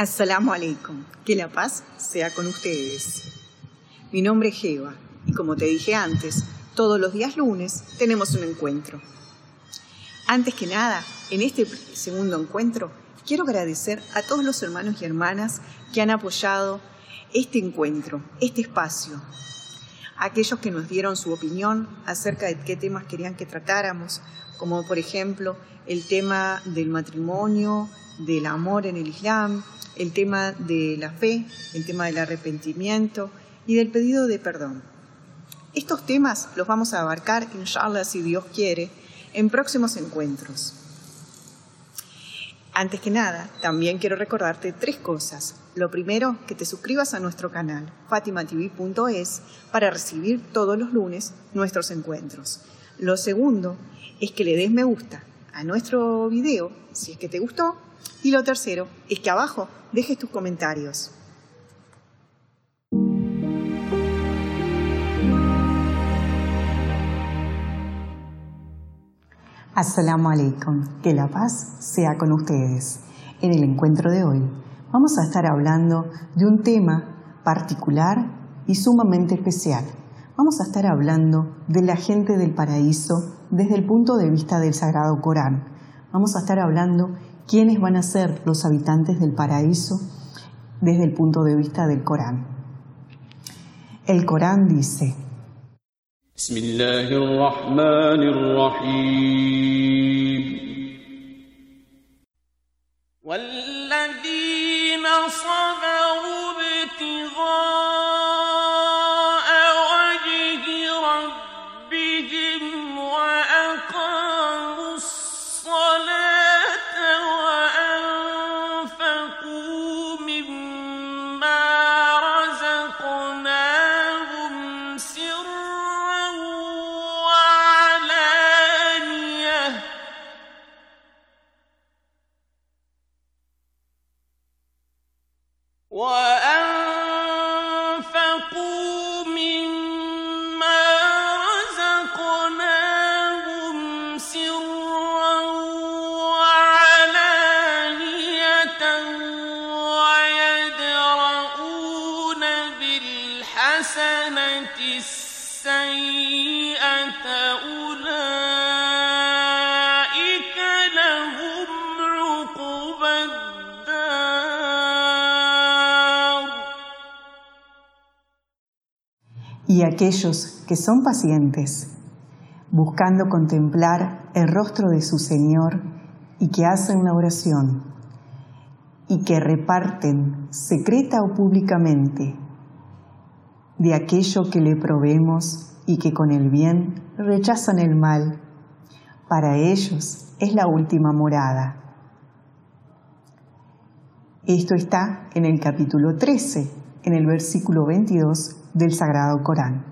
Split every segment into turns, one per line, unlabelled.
Assalamu alaikum. Que la paz sea con ustedes. Mi nombre es Jeva y como te dije antes, todos los días lunes tenemos un encuentro. Antes que nada, en este segundo encuentro, quiero agradecer a todos los hermanos y hermanas que han apoyado este encuentro, este espacio. Aquellos que nos dieron su opinión acerca de qué temas querían que tratáramos, como por ejemplo el tema del matrimonio, del amor en el Islam, el tema de la fe, el tema del arrepentimiento y del pedido de perdón. Estos temas los vamos a abarcar, inshallah, si Dios quiere, en próximos encuentros. Antes que nada, también quiero recordarte tres cosas. Lo primero, que te suscribas a nuestro canal fatimatv.es para recibir todos los lunes nuestros encuentros. Lo segundo es que le des me gusta a nuestro video si es que te gustó. Y lo tercero es que abajo dejes tus comentarios. Assalamu alaikum, que la paz sea con ustedes. En el encuentro de hoy vamos a estar hablando de un tema particular y sumamente especial. Vamos a estar hablando de la gente del paraíso desde el punto de vista del Sagrado Corán. Vamos a estar hablando quiénes van a ser los habitantes del paraíso desde el punto de vista del Corán. El Corán dice, y aquellos que son pacientes, buscando contemplar el rostro de su Señor y que hacen una oración y que reparten secreta o públicamente de aquello que le proveemos y que con el bien rechazan el mal, para ellos es la última morada. Esto está en el capítulo 13, en el versículo 22 del Sagrado Corán.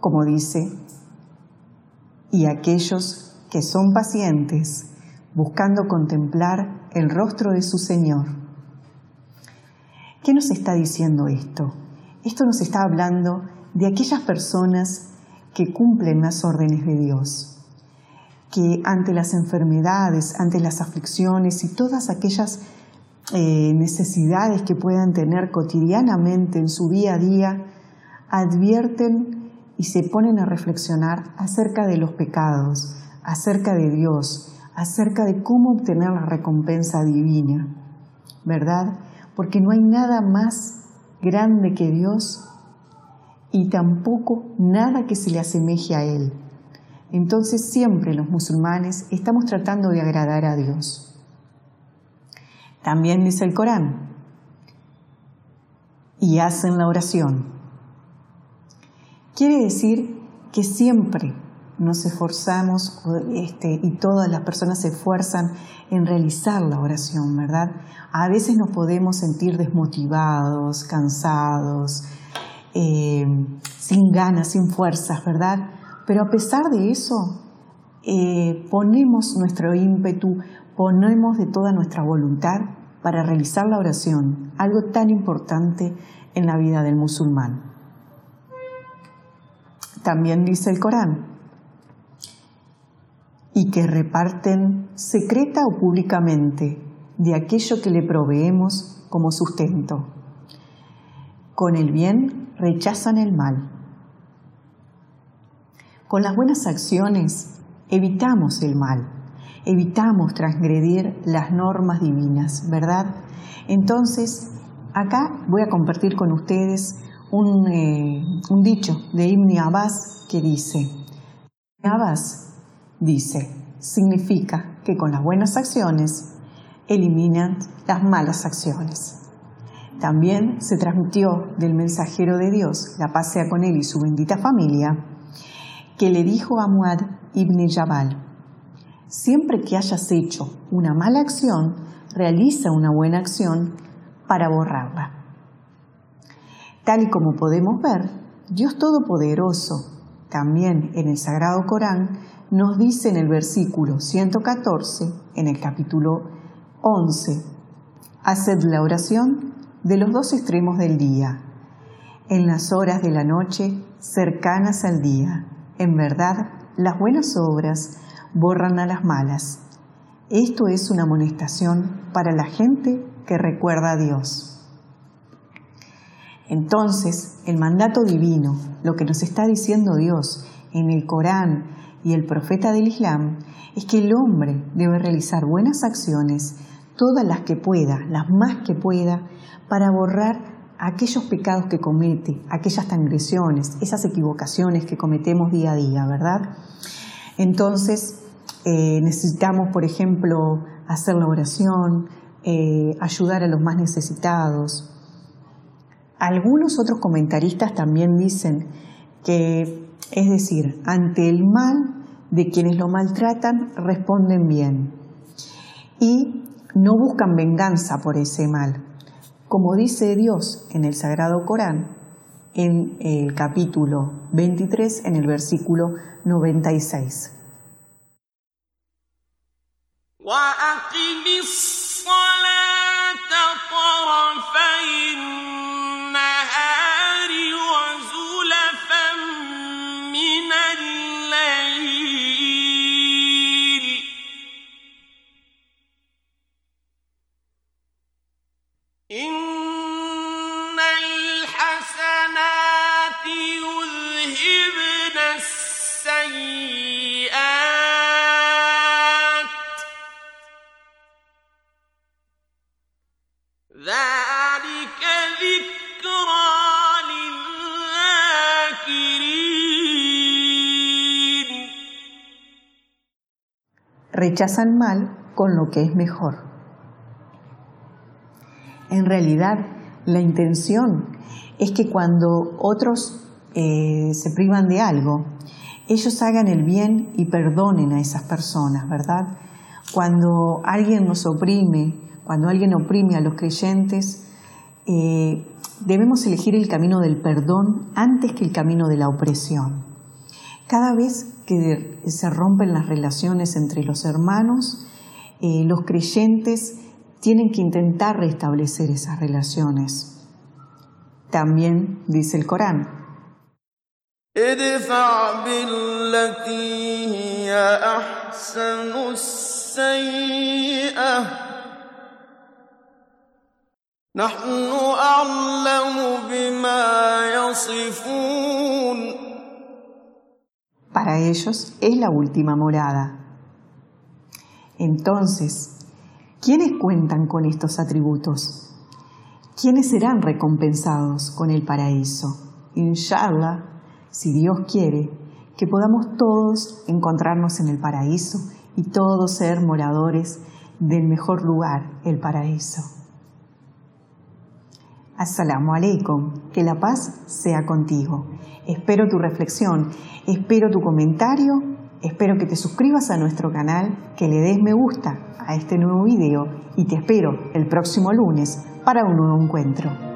Como dice, y aquellos que son pacientes buscando contemplar el rostro de su Señor. ¿Qué nos está diciendo esto? Esto nos está hablando de aquellas personas que cumplen las órdenes de Dios, que ante las enfermedades, ante las aflicciones y todas aquellas eh, necesidades que puedan tener cotidianamente en su día a día, advierten y se ponen a reflexionar acerca de los pecados, acerca de Dios, acerca de cómo obtener la recompensa divina, ¿verdad? Porque no hay nada más grande que Dios y tampoco nada que se le asemeje a Él. Entonces siempre los musulmanes estamos tratando de agradar a Dios. También dice el Corán. Y hacen la oración. Quiere decir que siempre nos esforzamos este, y todas las personas se esfuerzan en realizar la oración, ¿verdad? A veces nos podemos sentir desmotivados, cansados, eh, sin ganas, sin fuerzas, ¿verdad? Pero a pesar de eso, eh, ponemos nuestro ímpetu, ponemos de toda nuestra voluntad para realizar la oración, algo tan importante en la vida del musulmán. También dice el Corán, y que reparten secreta o públicamente de aquello que le proveemos como sustento. Con el bien rechazan el mal. Con las buenas acciones evitamos el mal, evitamos transgredir las normas divinas, ¿verdad? Entonces, acá voy a compartir con ustedes un, eh, dicho de Ibn Abbas que dice, Abbas dice, significa que con las buenas acciones eliminan las malas acciones. También se transmitió del mensajero de Dios, la paz sea con él y su bendita familia, que le dijo a Muad ibn Jabal, siempre que hayas hecho una mala acción, realiza una buena acción para borrarla. Tal y como podemos ver, Dios Todopoderoso, también en el Sagrado Corán, nos dice en el versículo 114, en el capítulo 11, haced la oración de los dos extremos del día, en las horas de la noche cercanas al día. En verdad, las buenas obras borran a las malas. Esto es una amonestación para la gente que recuerda a Dios. Entonces, el mandato divino, lo que nos está diciendo Dios en el Corán y el profeta del Islam, es que el hombre debe realizar buenas acciones, todas las que pueda, las más que pueda, para borrar aquellos pecados que comete, aquellas transgresiones, esas equivocaciones que cometemos día a día, ¿verdad? Entonces, eh, necesitamos, por ejemplo, hacer la oración, eh, ayudar a los más necesitados, algunos otros comentaristas también dicen que, es decir, ante el mal de quienes lo maltratan, responden bien y no buscan venganza por ese mal. Como dice Dios en el Sagrado Corán, en el capítulo 23, en el versículo 96. Rechazan mal con lo que es mejor. En realidad, la intención es que cuando otros eh, se privan de algo, ellos hagan el bien y perdonen a esas personas, ¿verdad? Cuando alguien nos oprime, cuando alguien oprime a los creyentes, eh, debemos elegir el camino del perdón antes que el camino de la opresión. Cada vez que se rompen las relaciones entre los hermanos, eh, los creyentes tienen que intentar restablecer esas relaciones. También dice el Corán. Para ellos es la última morada. Entonces, ¿quiénes cuentan con estos atributos? ¿Quiénes serán recompensados con el paraíso? Inshallah, si Dios quiere, que podamos todos encontrarnos en el paraíso y todos ser moradores del mejor lugar, el paraíso. Assalamu alaikum, que la paz sea contigo. Espero tu reflexión, espero tu comentario, espero que te suscribas a nuestro canal, que le des me gusta a este nuevo video y te espero el próximo lunes para un nuevo encuentro.